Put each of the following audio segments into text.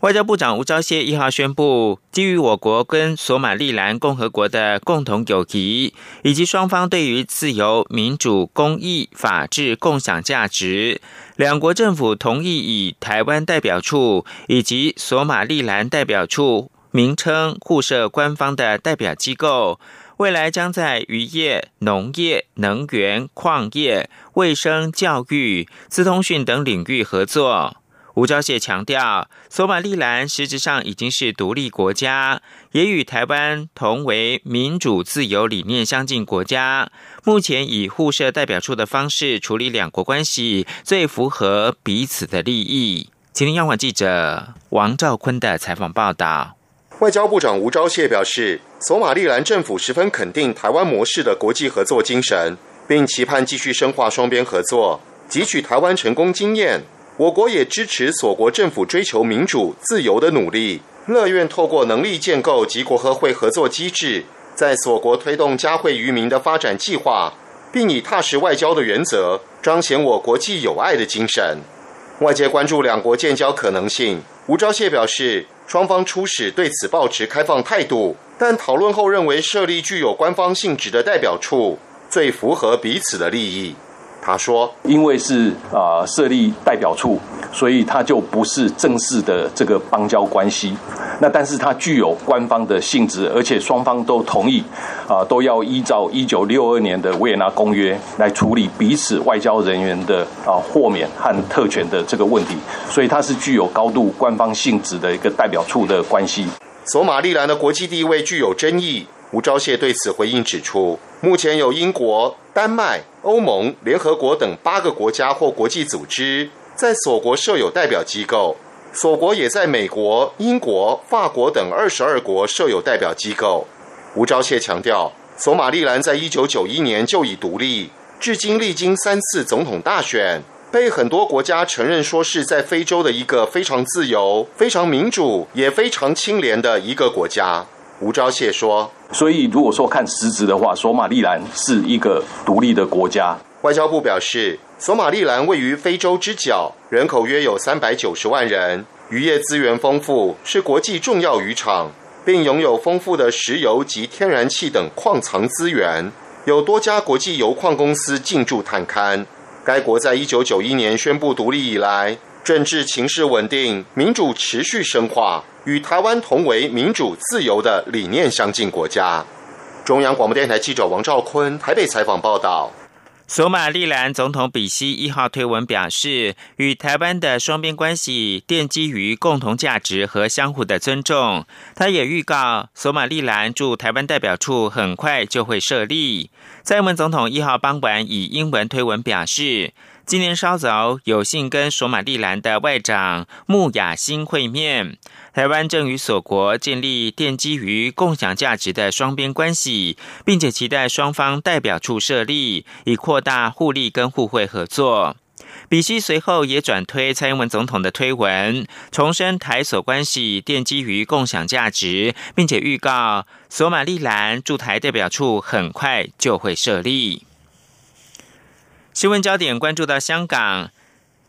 外交部长吴钊燮一号宣布，基于我国跟索马利兰共和国的共同友谊，以及双方对于自由、民主、公益、法治共享价值，两国政府同意以台湾代表处以及索马利兰代表处名称互设官方的代表机构，未来将在渔业、农业、能源、矿业、卫生、教育、资通讯等领域合作。吴钊燮强调，索马利兰实质上已经是独立国家，也与台湾同为民主自由理念相近国家。目前以互设代表处的方式处理两国关系，最符合彼此的利益。今天央广记者王兆坤的采访报道。外交部长吴钊燮表示，索马利兰政府十分肯定台湾模式的国际合作精神，并期盼继续深化双边合作，汲取台湾成功经验。我国也支持所国政府追求民主自由的努力，乐愿透过能力建构及国合会合作机制，在所国推动嘉惠于民的发展计划，并以踏实外交的原则彰显我国际友爱的精神。外界关注两国建交可能性，吴钊燮表示，双方初始对此保持开放态度，但讨论后认为设立具有官方性质的代表处，最符合彼此的利益。他说：“因为是啊设立代表处，所以它就不是正式的这个邦交关系。那但是它具有官方的性质，而且双方都同意啊都要依照一九六二年的维也纳公约来处理彼此外交人员的啊豁免和特权的这个问题。所以它是具有高度官方性质的一个代表处的关系。索马利兰的国际地位具有争议。吴钊燮对此回应指出，目前有英国。”丹麦、欧盟、联合国等八个国家或国际组织在锁国设有代表机构，锁国也在美国、英国、法国等二十二国设有代表机构。吴钊燮强调，索马利兰在一九九一年就已独立，至今历经三次总统大选，被很多国家承认说是在非洲的一个非常自由、非常民主也非常清廉的一个国家。吴钊燮说：“所以，如果说看实质的话，索马利兰是一个独立的国家。”外交部表示，索马利兰位于非洲之角，人口约有三百九十万人，渔业资源丰富，是国际重要渔场，并拥有丰富的石油及天然气等矿藏资源，有多家国际油矿公司进驻探勘。该国在一九九一年宣布独立以来，政治情势稳定，民主持续深化。与台湾同为民主自由的理念相近国家。中央广播电台记者王兆坤台北采访报道。索马利兰总统比西一号推文表示，与台湾的双边关系奠基于共同价值和相互的尊重。他也预告，索马利兰驻台湾代表处很快就会设立。蔡英文总统一号傍晚以英文推文表示。今年稍早有幸跟索马利兰的外长穆雅辛会面，台湾正与所国建立奠基于共享价值的双边关系，并且期待双方代表处设立，以扩大互利跟互惠合作。比希随后也转推蔡英文总统的推文，重申台所关系奠基于共享价值，并且预告索马利兰驻台代表处很快就会设立。新闻焦点关注到香港，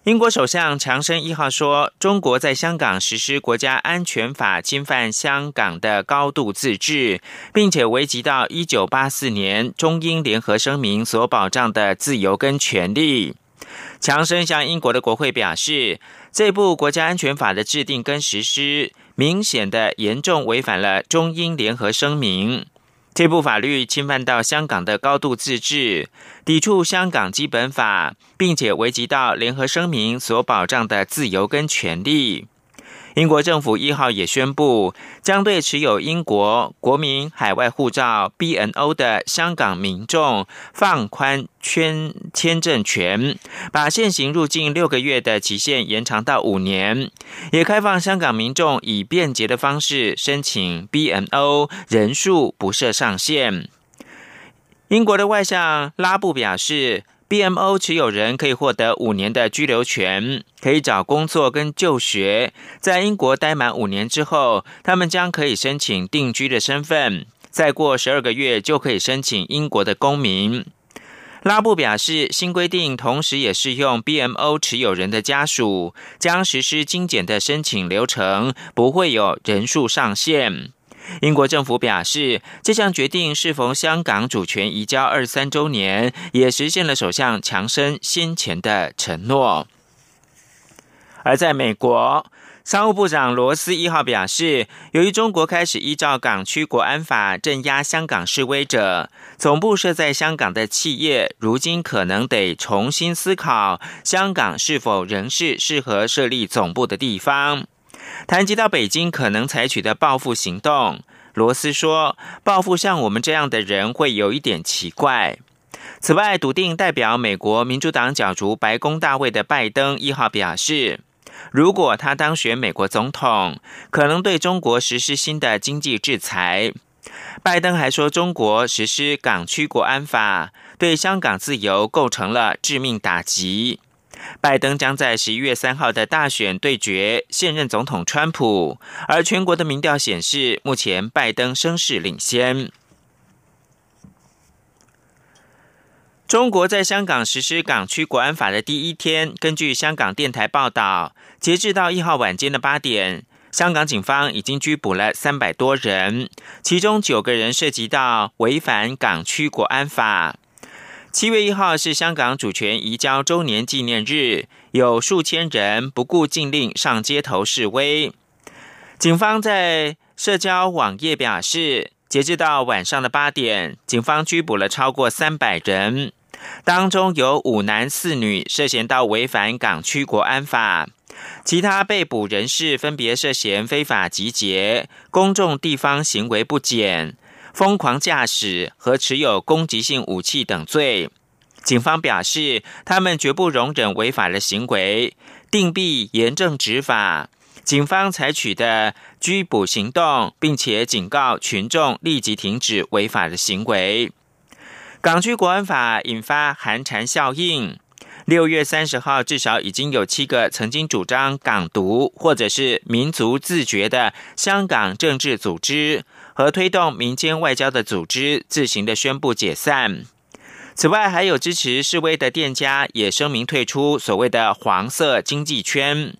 英国首相强生一号说，中国在香港实施国家安全法，侵犯香港的高度自治，并且危及到一九八四年中英联合声明所保障的自由跟权利。强生向英国的国会表示，这部国家安全法的制定跟实施，明显的严重违反了中英联合声明。这部法律侵犯到香港的高度自治，抵触香港基本法，并且危及到联合声明所保障的自由跟权利。英国政府一号也宣布，将对持有英国国民海外护照 （BNO） 的香港民众放宽签签证权，把现行入境六个月的期限延长到五年，也开放香港民众以便捷的方式申请 BNO，人数不设上限。英国的外相拉布表示。BMO 持有人可以获得五年的居留权，可以找工作跟就学。在英国待满五年之后，他们将可以申请定居的身份。再过十二个月就可以申请英国的公民。拉布表示，新规定同时也适用 BMO 持有人的家属，将实施精简的申请流程，不会有人数上限。英国政府表示，这项决定适逢香港主权移交二三周年，也实现了首相强生先前的承诺。而在美国，商务部长罗斯一号表示，由于中国开始依照港区国安法镇压香港示威者，总部设在香港的企业如今可能得重新思考香港是否仍是适合设立总部的地方。谈及到北京可能采取的报复行动，罗斯说：“报复像我们这样的人会有一点奇怪。”此外，笃定代表美国民主党角逐白宫大位的拜登一号表示，如果他当选美国总统，可能对中国实施新的经济制裁。拜登还说，中国实施港区国安法，对香港自由构成了致命打击。拜登将在十一月三号的大选对决现任总统川普，而全国的民调显示，目前拜登声势领先。中国在香港实施港区国安法的第一天，根据香港电台报道，截至到一号晚间的八点，香港警方已经拘捕了三百多人，其中九个人涉及到违反港区国安法。七月一号是香港主权移交周年纪念日，有数千人不顾禁令上街头示威。警方在社交网页表示，截至到晚上的八点，警方拘捕了超过三百人，当中有五男四女涉嫌到违反港区国安法，其他被捕人士分别涉嫌非法集结、公众地方行为不检。疯狂驾驶和持有攻击性武器等罪，警方表示，他们绝不容忍违法的行为，定必严正执法。警方采取的拘捕行动，并且警告群众立即停止违法的行为。港区国安法引发寒蝉效应。六月三十号，至少已经有七个曾经主张港独或者是民族自觉的香港政治组织。和推动民间外交的组织自行的宣布解散。此外，还有支持示威的店家也声明退出所谓的黄色经济圈。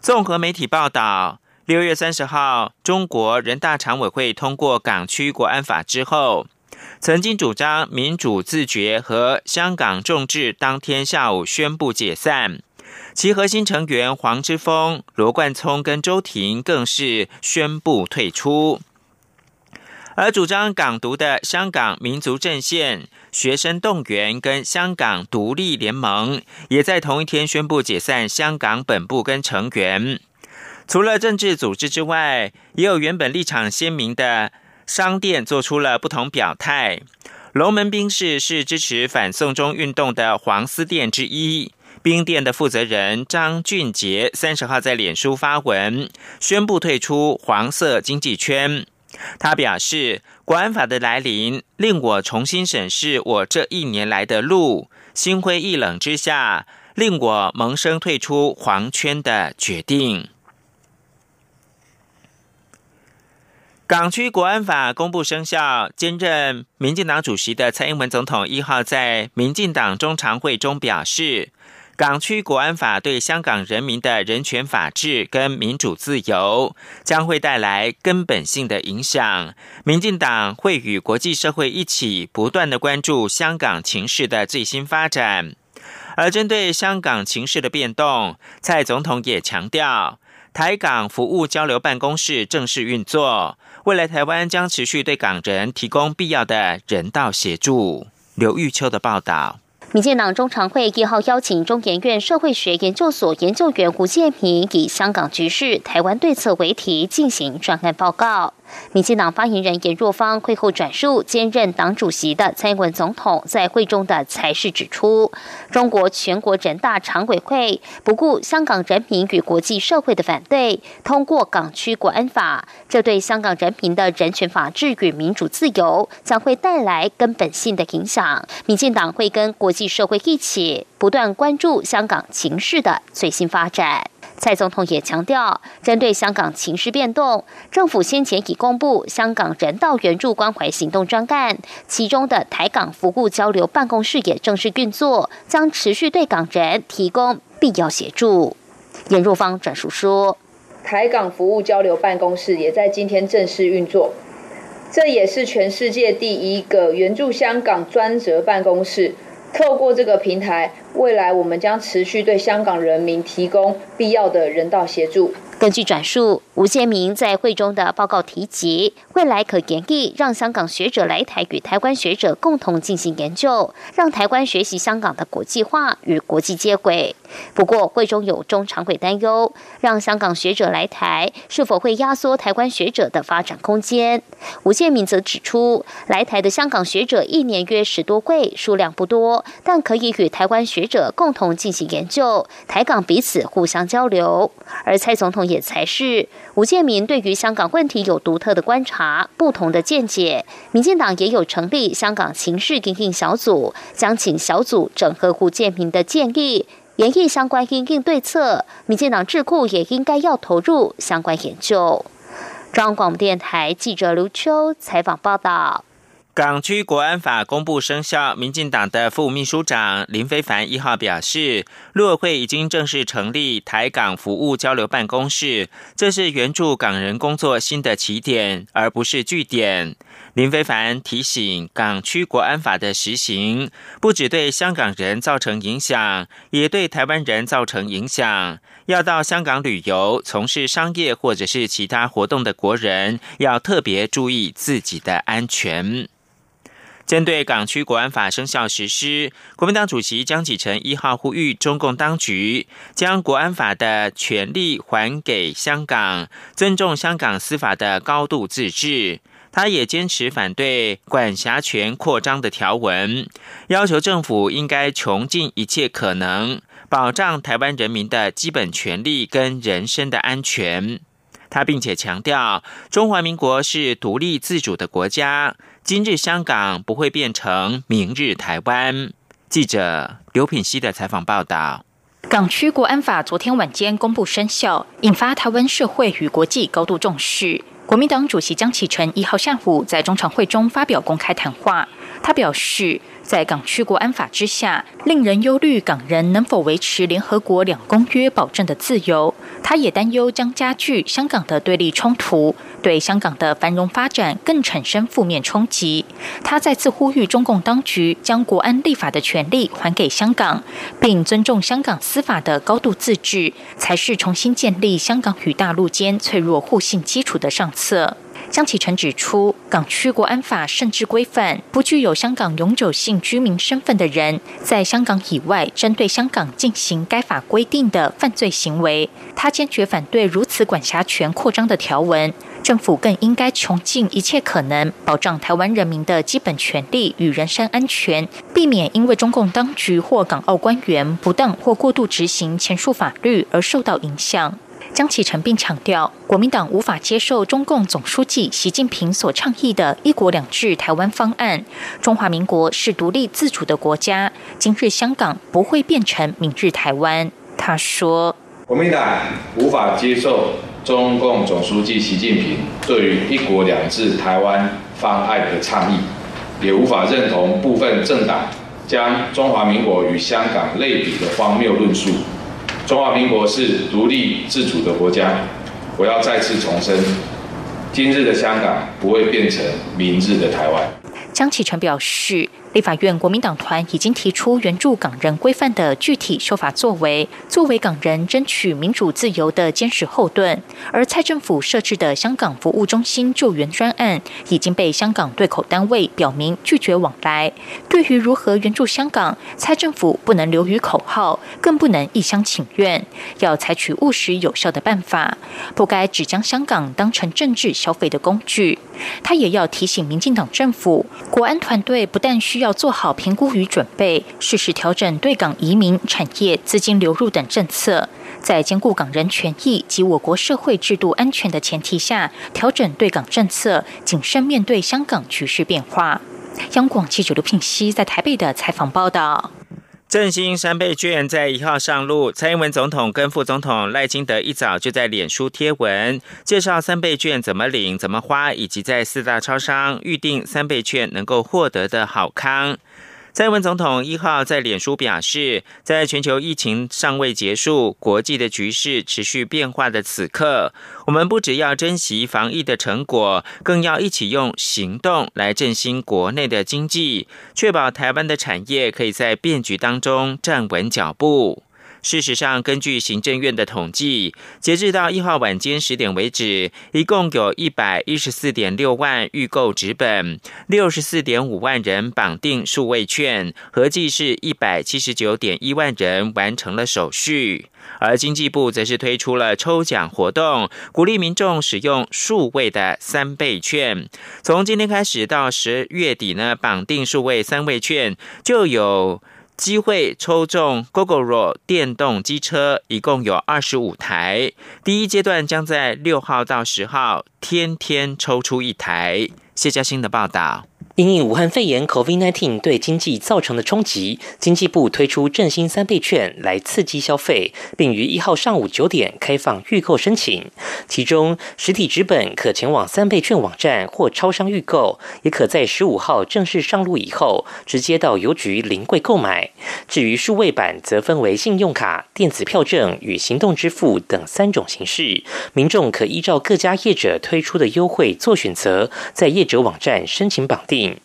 综合媒体报道，六月三十号，中国人大常委会通过港区国安法之后，曾经主张民主自觉和香港众志当天下午宣布解散，其核心成员黄之锋、罗冠聪跟周庭更是宣布退出。而主张港独的香港民族阵线、学生动员跟香港独立联盟，也在同一天宣布解散香港本部跟成员。除了政治组织之外，也有原本立场鲜明的商店做出了不同表态。龙门冰室是支持反送中运动的黄丝店之一，冰店的负责人张俊杰三十号在脸书发文，宣布退出黄色经济圈。他表示，国安法的来临令我重新审视我这一年来的路，心灰意冷之下，令我萌生退出黄圈的决定。港区国安法公布生效，兼任民进党主席的蔡英文总统一号在民进党中常会中表示。港区国安法对香港人民的人权、法治跟民主自由将会带来根本性的影响。民进党会与国际社会一起不断的关注香港情势的最新发展。而针对香港情势的变动，蔡总统也强调，台港服务交流办公室正式运作，未来台湾将持续对港人提供必要的人道协助。刘玉秋的报道。民进党中常会一号邀请中研院社会学研究所研究员胡建平以“香港局势，台湾对策”为题进行专案报告。民进党发言人严若芳会后转述兼任党主席的蔡英文总统在会中的才是指出，中国全国人大常委会不顾香港人民与国际社会的反对，通过港区国安法，这对香港人民的人权、法治与民主自由将会带来根本性的影响。民进党会跟国际社会一起，不断关注香港情势的最新发展。蔡总统也强调，针对香港情势变动，政府先前已公布香港人道援助关怀行动专案，其中的台港服务交流办公室也正式运作，将持续对港人提供必要协助。严若芳转述说，台港服务交流办公室也在今天正式运作，这也是全世界第一个援助香港专责办公室。透过这个平台，未来我们将持续对香港人民提供必要的人道协助。根据转述，吴建明在会中的报告提及，未来可研议让香港学者来台与台湾学者共同进行研究，让台湾学习香港的国际化与国际接轨。不过，会中有中常委担忧，让香港学者来台是否会压缩台湾学者的发展空间？吴建明则指出，来台的香港学者一年约十多位，数量不多，但可以与台湾学者共同进行研究，台港彼此互相交流。而蔡总统。也才是吴建民对于香港问题有独特的观察、不同的见解。民进党也有成立香港情势应应小组，将请小组整合吴建民的建议，研议相关应应对策。民进党智库也应该要投入相关研究。中央广播电台记者刘秋采访报道。港区国安法公布生效，民进党的副秘书长林非凡一号表示，陆委会已经正式成立台港服务交流办公室，这是援助港人工作新的起点，而不是据点。林非凡提醒，港区国安法的实行，不只对香港人造成影响，也对台湾人造成影响。要到香港旅游、从事商业或者是其他活动的国人，要特别注意自己的安全。针对港区国安法生效实施，国民党主席江启臣一号呼吁中共当局将国安法的权利还给香港，尊重香港司法的高度自治。他也坚持反对管辖权扩张的条文，要求政府应该穷尽一切可能保障台湾人民的基本权利跟人身的安全。他并且强调，中华民国是独立自主的国家。今日香港不会变成明日台湾。记者刘品熙的采访报道。港区国安法昨天晚间公布生效，引发台湾社会与国际高度重视。国民党主席江启臣一号下午在中常会中发表公开谈话，他表示。在港区国安法之下，令人忧虑港人能否维持联合国两公约保证的自由。他也担忧将加剧香港的对立冲突，对香港的繁荣发展更产生负面冲击。他再次呼吁中共当局将国安立法的权利还给香港，并尊重香港司法的高度自治，才是重新建立香港与大陆间脆弱互信基础的上策。江启臣指出，港区国安法甚至规范，不具有香港永久性居民身份的人，在香港以外针对香港进行该法规定的犯罪行为。他坚决反对如此管辖权扩张的条文，政府更应该穷尽一切可能，保障台湾人民的基本权利与人身安全，避免因为中共当局或港澳官员不当或过度执行前述法律而受到影响。江启臣并强调，国民党无法接受中共总书记习近平所倡议的一国两制台湾方案。中华民国是独立自主的国家，今日香港不会变成明日台湾。他说：“国民党无法接受中共总书记习近平对于一国两制台湾方案的倡议，也无法认同部分政党将中华民国与香港类比的荒谬论述。”中华民国是独立自主的国家，我要再次重申，今日的香港不会变成明日的台湾。江启臣表示，立法院国民党团已经提出援助港人规范的具体修法作为，作为港人争取民主自由的坚实后盾。而蔡政府设置的香港服务中心救援专案，已经被香港对口单位表明拒绝往来。对于如何援助香港，蔡政府不能流于口号，更不能一厢情愿，要采取务实有效的办法，不该只将香港当成政治消费的工具。他也要提醒民进党政府，国安团队不但需要做好评估与准备，适时调整对港移民、产业、资金流入等政策，在兼顾港人权益及我国社会制度安全的前提下，调整对港政策，谨慎面对香港局势变化。央广记者刘聘熙在台北的采访报道。振兴三倍券在一号上路，蔡英文总统跟副总统赖清德一早就在脸书贴文介绍三倍券怎么领、怎么花，以及在四大超商预定三倍券能够获得的好康。蔡英文总统一号在脸书表示，在全球疫情尚未结束、国际的局势持续变化的此刻，我们不只要珍惜防疫的成果，更要一起用行动来振兴国内的经济，确保台湾的产业可以在变局当中站稳脚步。事实上，根据行政院的统计，截至到一号晚间十点为止，一共有一百一十四点六万预购纸本，六十四点五万人绑定数位券，合计是一百七十九点一万人完成了手续。而经济部则是推出了抽奖活动，鼓励民众使用数位的三倍券。从今天开始到十月底呢，绑定数位三倍券就有。机会抽中 GoGoRo 电动机车，一共有二十五台。第一阶段将在六号到十号，天天抽出一台。谢嘉欣的报道。因应武汉肺炎 （COVID-19） 对经济造成的冲击，经济部推出振兴三倍券来刺激消费，并于一号上午九点开放预购申请。其中，实体纸本可前往三倍券网站或超商预购，也可在十五号正式上路以后，直接到邮局临柜购买。至于数位版，则分为信用卡、电子票证与行动支付等三种形式，民众可依照各家业者推出的优惠做选择，在业者网站申请绑定。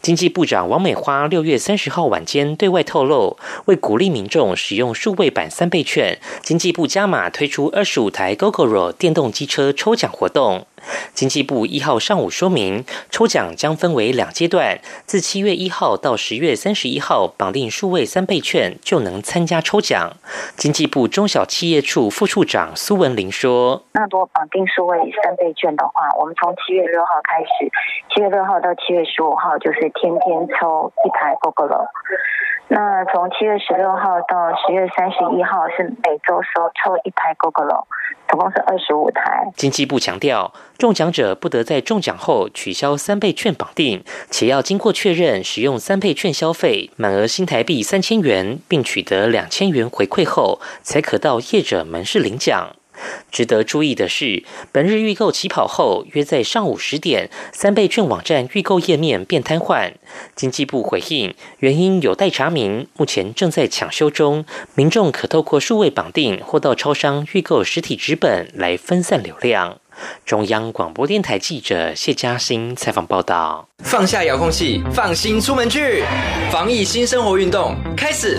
经济部长王美花六月三十号晚间对外透露，为鼓励民众使用数位版三倍券，经济部加码推出二十五台 GoGoRo 电动机车抽奖活动。经济部一号上午说明，抽奖将分为两阶段，自七月一号到十月三十一号绑定数位三倍券就能参加抽奖。经济部中小企业处副处长苏文玲说：“那如果绑定数位三倍券的话，我们从七月六号开始，七月六号到七月十五号就是天天抽一台 GoGo 那从七月十六号到十月三十一号是每周收抽一台 GoGo 总共是二十五台。经济部强调。中奖者不得在中奖后取消三倍券绑定，且要经过确认使用三倍券消费满额新台币三千元，并取得两千元回馈后，才可到业者门市领奖。值得注意的是，本日预购起跑后，约在上午十点，三倍券网站预购页面变瘫痪。经济部回应，原因有待查明，目前正在抢修中。民众可透过数位绑定或到超商预购实体纸本来分散流量。中央广播电台记者谢嘉欣采访报道：放下遥控器，放心出门去，防疫新生活运动开始，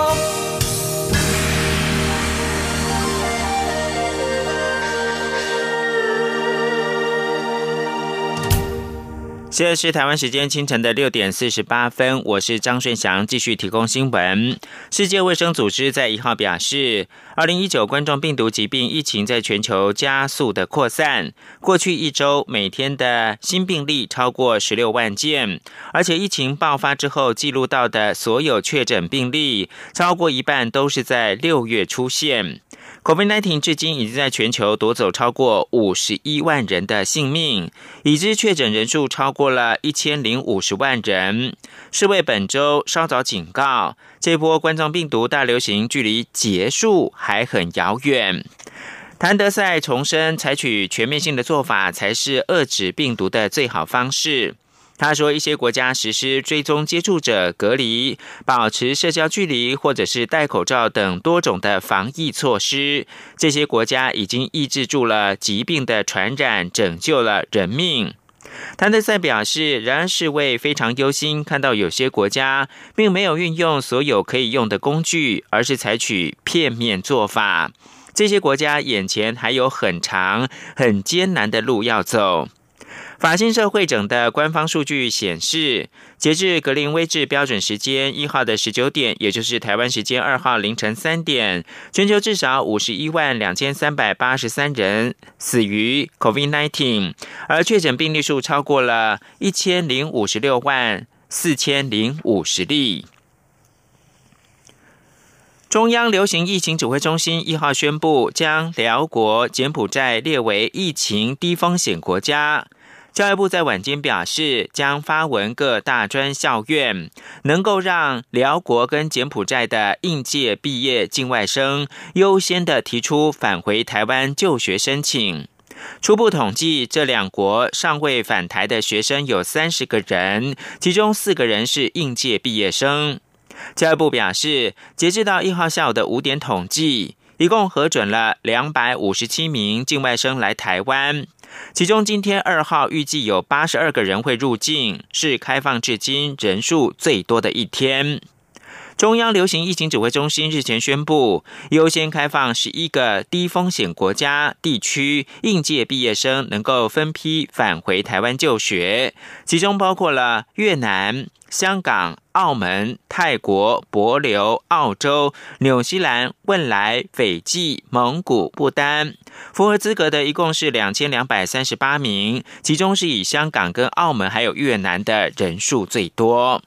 现在是台湾时间清晨的六点四十八分，我是张顺祥，继续提供新闻。世界卫生组织在一号表示，二零一九冠状病毒疾病疫情在全球加速的扩散，过去一周每天的新病例超过十六万件，而且疫情爆发之后记录到的所有确诊病例，超过一半都是在六月出现。COVID-19 至今已经在全球夺走超过五十一万人的性命，已知确诊人数超过过了一千零五十万人。世卫本周稍早警告，这波冠状病毒大流行距离结束还很遥远。谭德赛重申，采取全面性的做法才是遏制病毒的最好方式。他说，一些国家实施追踪接触者隔离、保持社交距离，或者是戴口罩等多种的防疫措施。这些国家已经抑制住了疾病的传染，拯救了人命。谭德赛表示，仍然是为非常忧心，看到有些国家并没有运用所有可以用的工具，而是采取片面做法。这些国家眼前还有很长、很艰难的路要走。法新社会整的官方数据显示，截至格林威治标准时间一号的十九点，也就是台湾时间二号凌晨三点，全球至少五十一万两千三百八十三人死于 COVID-19，而确诊病例数超过了一千零五十六万四千零五十例。中央流行疫情指挥中心一号宣布，将辽国、柬埔寨列为疫情低风险国家。教育部在晚间表示，将发文各大专校院，能够让辽国跟柬埔寨的应届毕业境外生优先的提出返回台湾就学申请。初步统计，这两国尚未返台的学生有三十个人，其中四个人是应届毕业生。教育部表示，截至到一号下午的五点统计，一共核准了两百五十七名境外生来台湾。其中，今天二号预计有八十二个人会入境，是开放至今人数最多的一天。中央流行疫情指挥中心日前宣布，优先开放十一个低风险国家地区应届毕业生能够分批返回台湾就学，其中包括了越南。香港、澳门、泰国、博琉、澳洲、纽西兰、汶莱、斐济、蒙古、不丹，符合资格的一共是两千两百三十八名，其中是以香港、跟澳门还有越南的人数最多。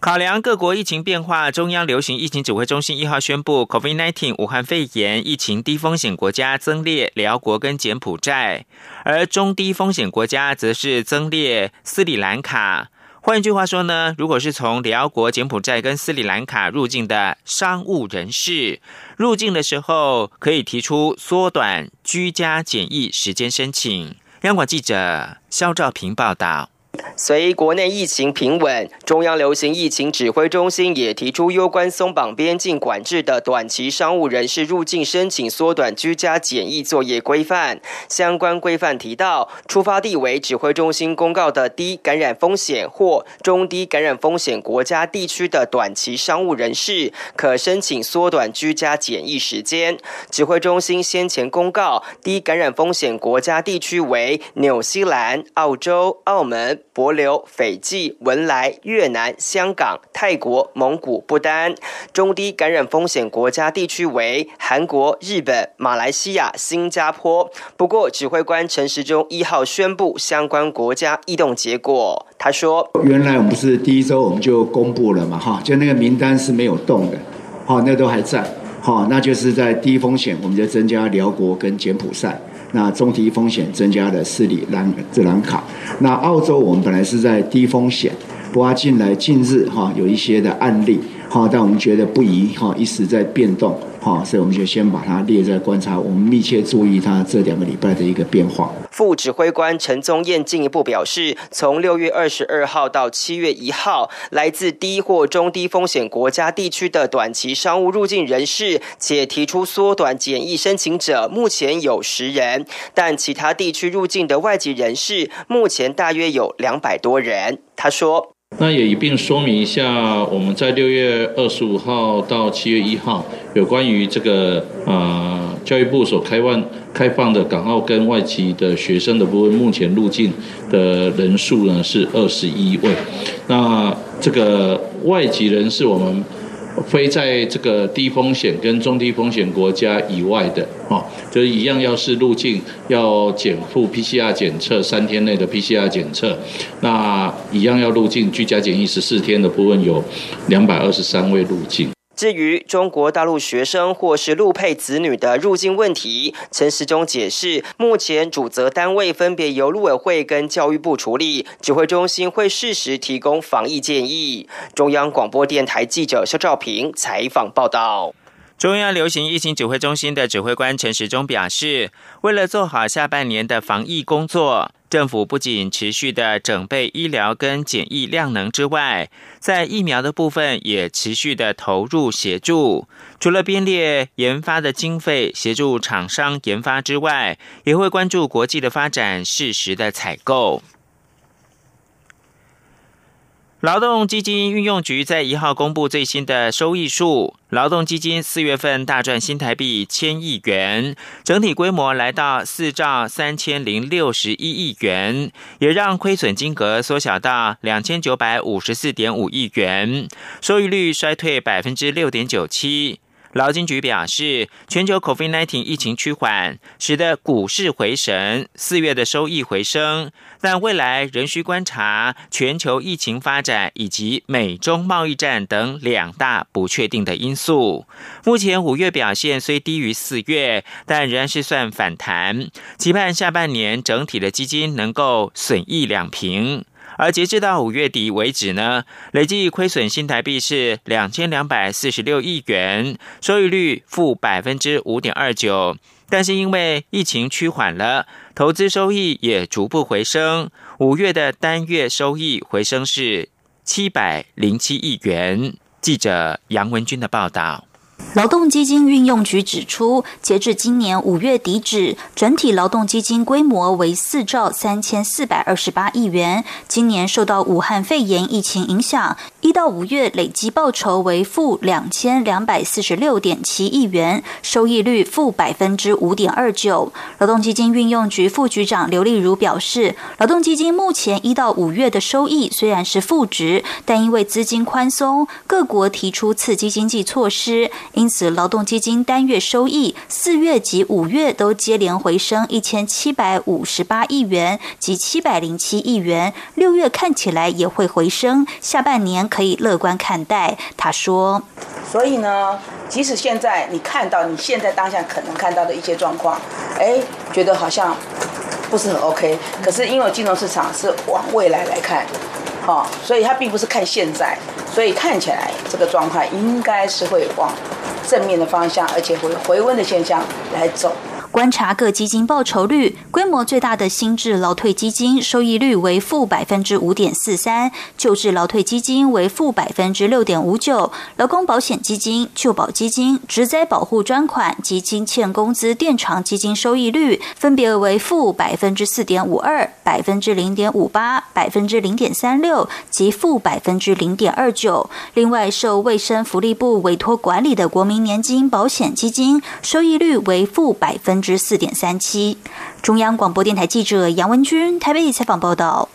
考量各国疫情变化，中央流行疫情指挥中心一号宣布，COVID-19 武汉肺炎疫情低风险国家增列辽国跟柬埔寨，而中低风险国家则是增列斯里兰卡。换句话说呢，如果是从辽国、柬埔寨跟斯里兰卡入境的商务人士，入境的时候可以提出缩短居家检疫时间申请。央广记者肖兆平报道。随国内疫情平稳，中央流行疫情指挥中心也提出有关松绑边境管制的短期商务人士入境申请缩短居家检疫作业规范。相关规范提到，出发地为指挥中心公告的低感染风险或中低感染风险国家地区的短期商务人士，可申请缩短居家检疫时间。指挥中心先前公告，低感染风险国家地区为纽西兰、澳洲、澳门。博琉、斐济、文莱、越南、香港、泰国、蒙古、不丹；中低感染风险国家地区为韩国、日本、马来西亚、新加坡。不过，指挥官陈时中一号宣布相关国家异动结果。他说：“原来我们不是第一周我们就公布了嘛？哈，就那个名单是没有动的，好，那都还在。好，那就是在低风险，我们就增加辽国跟柬埔寨。”那中低风险增加的是里兰斯兰卡，那澳洲我们本来是在低风险，不过近来近日哈有一些的案例，哈，但我们觉得不宜哈一直在变动。好，所以我们就先把它列在观察，我们密切注意它这两个礼拜的一个变化。副指挥官陈宗彦进一步表示，从六月二十二号到七月一号，来自低或中低风险国家地区的短期商务入境人士，且提出缩短检疫申请者，目前有十人，但其他地区入境的外籍人士，目前大约有两百多人。他说。那也一并说明一下，我们在六月二十五号到七月一号，有关于这个呃教育部所开放开放的港澳跟外籍的学生的部分，目前入境的人数呢是二十一位。那这个外籍人士，我们。非在这个低风险跟中低风险国家以外的，哦，就是一样，要是入境要减负 PCR 检测三天内的 PCR 检测，那一样要入境居家检疫十四天的部分有两百二十三位入境。至于中国大陆学生或是陆配子女的入境问题，陈时中解释，目前主责单位分别由陆委会跟教育部处理，指挥中心会适时提供防疫建议。中央广播电台记者肖照平采访报道。中央流行疫情指挥中心的指挥官陈时中表示，为了做好下半年的防疫工作。政府不仅持续的整备医疗跟检疫量能之外，在疫苗的部分也持续的投入协助。除了编列研发的经费协助厂商研发之外，也会关注国际的发展，适时的采购。劳动基金运用局在一号公布最新的收益数，劳动基金四月份大赚新台币千亿元，整体规模来到四兆三千零六十一亿元，也让亏损金额缩小到两千九百五十四点五亿元，收益率衰退百分之六点九七。劳金局表示，全球 COVID-19 疫情趋缓，使得股市回神，四月的收益回升，但未来仍需观察全球疫情发展以及美中贸易战等两大不确定的因素。目前五月表现虽低于四月，但仍然是算反弹，期盼下半年整体的基金能够损益两平。而截至到五月底为止呢，累计亏损新台币是两千两百四十六亿元，收益率负百分之五点二九。但是因为疫情趋缓了，投资收益也逐步回升。五月的单月收益回升是七百零七亿元。记者杨文军的报道。劳动基金运用局指出，截至今年五月底止，整体劳动基金规模为四兆三千四百二十八亿元。今年受到武汉肺炎疫情影响，一到五月累计报酬为负两千两百四十六点七亿元，收益率负百分之五点二九。劳动基金运用局副局长刘丽如表示，劳动基金目前一到五月的收益虽然是负值，但因为资金宽松，各国提出刺激经济措施。因此，劳动基金单月收益四月及五月都接连回升一千七百五十八亿元及七百零七亿元，六月看起来也会回升，下半年可以乐观看待。他说：“所以呢，即使现在你看到你现在当下可能看到的一些状况，哎，觉得好像不是很 OK，可是因为金融市场是往未来来看。”好，所以它并不是看现在，所以看起来这个状态应该是会往正面的方向，而且会回温的现象来走。观察各基金报酬率，规模最大的新制劳退基金收益率为负百分之五点四三，旧制劳退基金为负百分之六点五九，劳工保险基金、旧保基金、职灾保护专款及金欠工资垫偿基金收益率分别为负百分之四点五二、百分之零点五八、百分之零点三六及负百分之零点二九。另外，受卫生福利部委托管理的国民年金保险基金收益率为负百分。之四点三七。中央广播电台记者杨文君台北采访报道。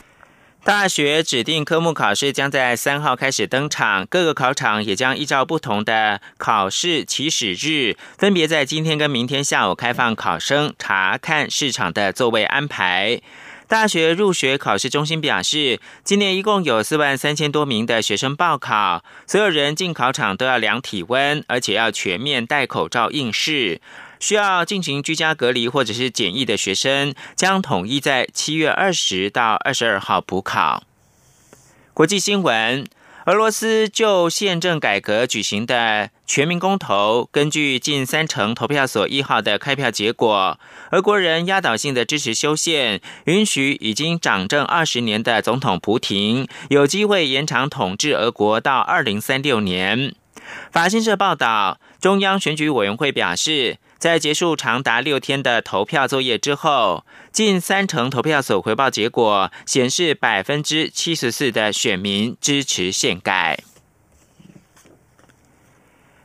大学指定科目考试将在三号开始登场，各个考场也将依照不同的考试起始日，分别在今天跟明天下午开放考生查看市场的座位安排。大学入学考试中心表示，今年一共有四万三千多名的学生报考，所有人进考场都要量体温，而且要全面戴口罩应试。需要进行居家隔离或者是检疫的学生，将统一在七月二十到二十二号补考。国际新闻：俄罗斯就宪政改革举行的全民公投，根据近三成投票所一号的开票结果，俄国人压倒性的支持修宪，允许已经掌政二十年的总统普廷有机会延长统治俄国到二零三六年。法新社报道，中央选举委员会表示。在结束长达六天的投票作业之后，近三成投票所回报结果显示，百分之七十四的选民支持宪改。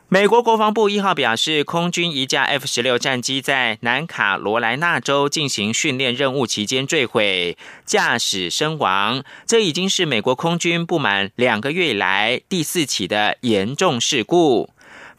美国国防部一号表示，空军一架 F 十六战机在南卡罗来纳州进行训练任务期间坠毁，驾驶身亡。这已经是美国空军不满两个月以来第四起的严重事故。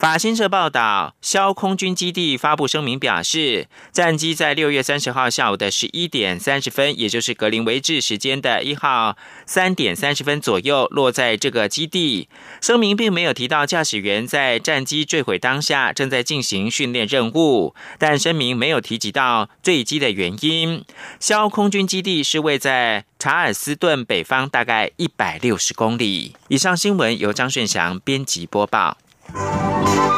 法新社报道，肖空军基地发布声明表示，战机在六月三十号下午的十一点三十分，也就是格林维治时间的一号三点三十分左右落在这个基地。声明并没有提到驾驶员在战机坠毁当下正在进行训练任务，但声明没有提及到坠机的原因。肖空军基地是位在查尔斯顿北方大概一百六十公里。以上新闻由张顺祥编辑播报。Música